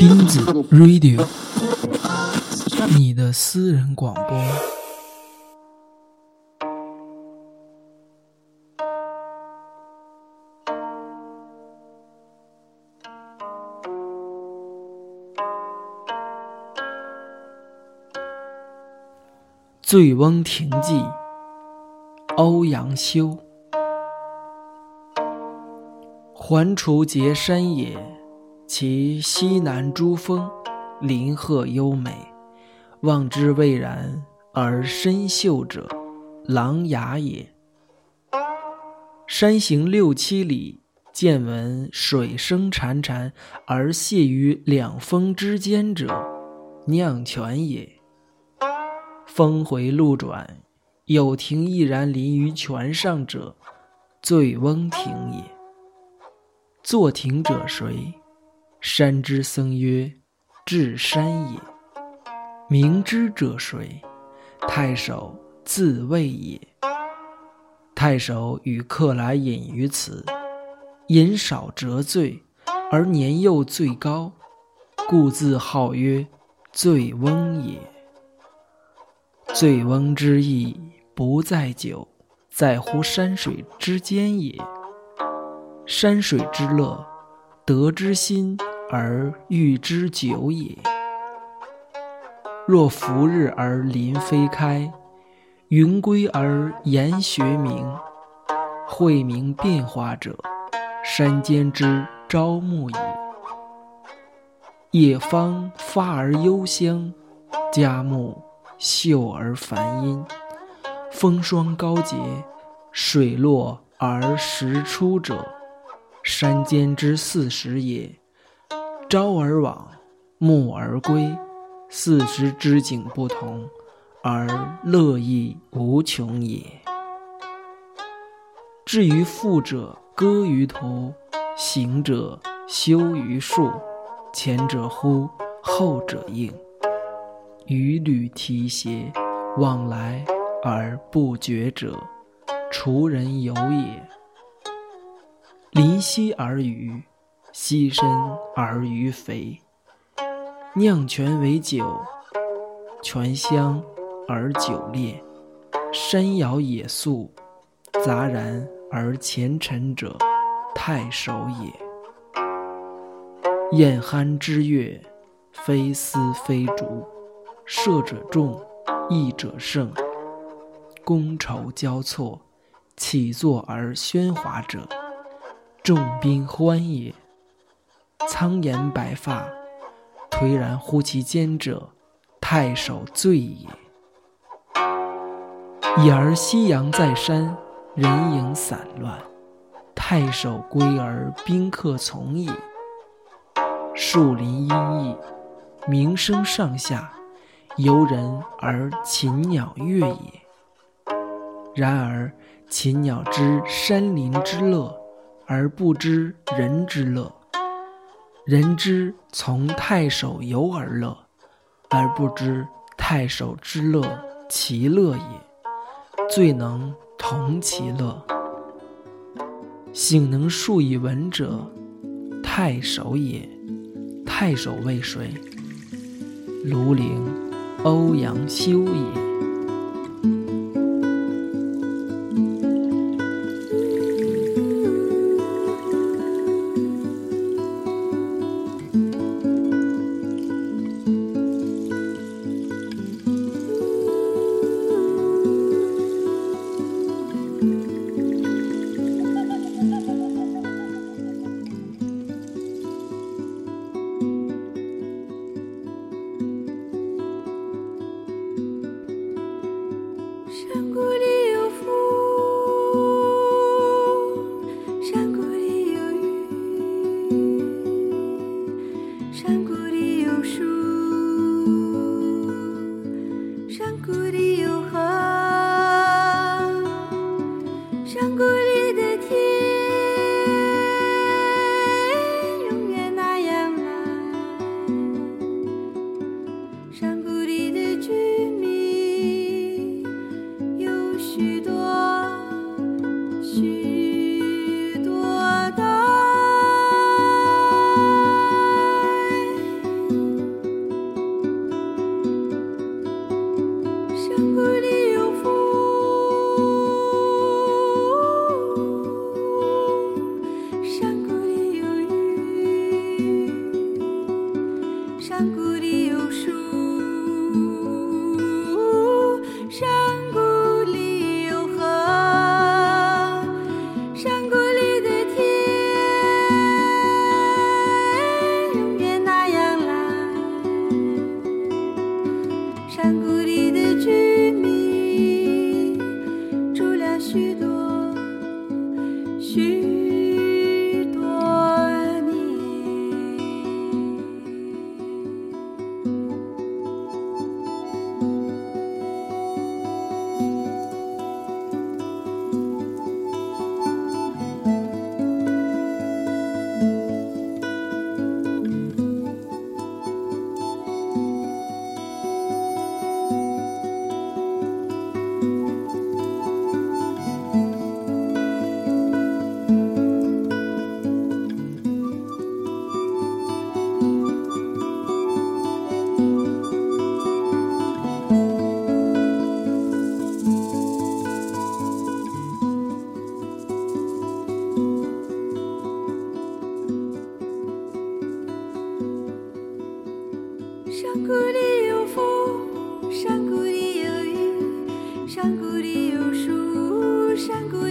斌子 Radio，你的私人广播。《醉翁亭记》欧阳修。环滁结山也，其西南诸峰，林壑优美，望之蔚然而深秀者，琅琊也。山行六七里，见闻水声潺潺而泻于两峰之间者，酿泉也。峰回路转，有亭翼然临于泉上者，醉翁亭也。作亭者谁？山之僧曰：“智山也。”明之者谁？太守自谓也。太守与客来饮于此，饮少辄醉，而年又最高，故自号曰醉翁也。醉翁之意不在酒，在乎山水之间也。山水之乐，得之心而寓之久也。若伏日而林霏开，云归而岩穴明，晦明变化者，山间之朝暮也。野芳发而幽香，佳木。秀而繁阴，风霜高洁，水落而石出者，山间之四时也。朝而往，暮而归，四时之景不同，而乐亦无穷也。至于富者歌于途，行者休于树，前者呼，后者应。与履提携，往来而不绝者，滁人游也。临溪而渔，溪深而鱼肥。酿泉为酒，泉香而酒冽。山摇野肃，杂然而前陈者，太守也。宴酣之乐，非丝非竹。射者中，弈者胜，觥筹交错，起坐而喧哗者，众宾欢也。苍颜白发，颓然乎其间者，太守醉也。已而夕阳在山，人影散乱，太守归而宾客从也。树林阴翳，鸣声上下。游人而禽鸟乐也。然而禽鸟知山林之乐，而不知人之乐；人知从太守游而乐，而不知太守之乐其乐也。最能同其乐。醒能述以文者，太守也。太守为谁？庐陵。欧阳修也。and good. 山谷里有风，山谷里有雨，山谷里有树，山谷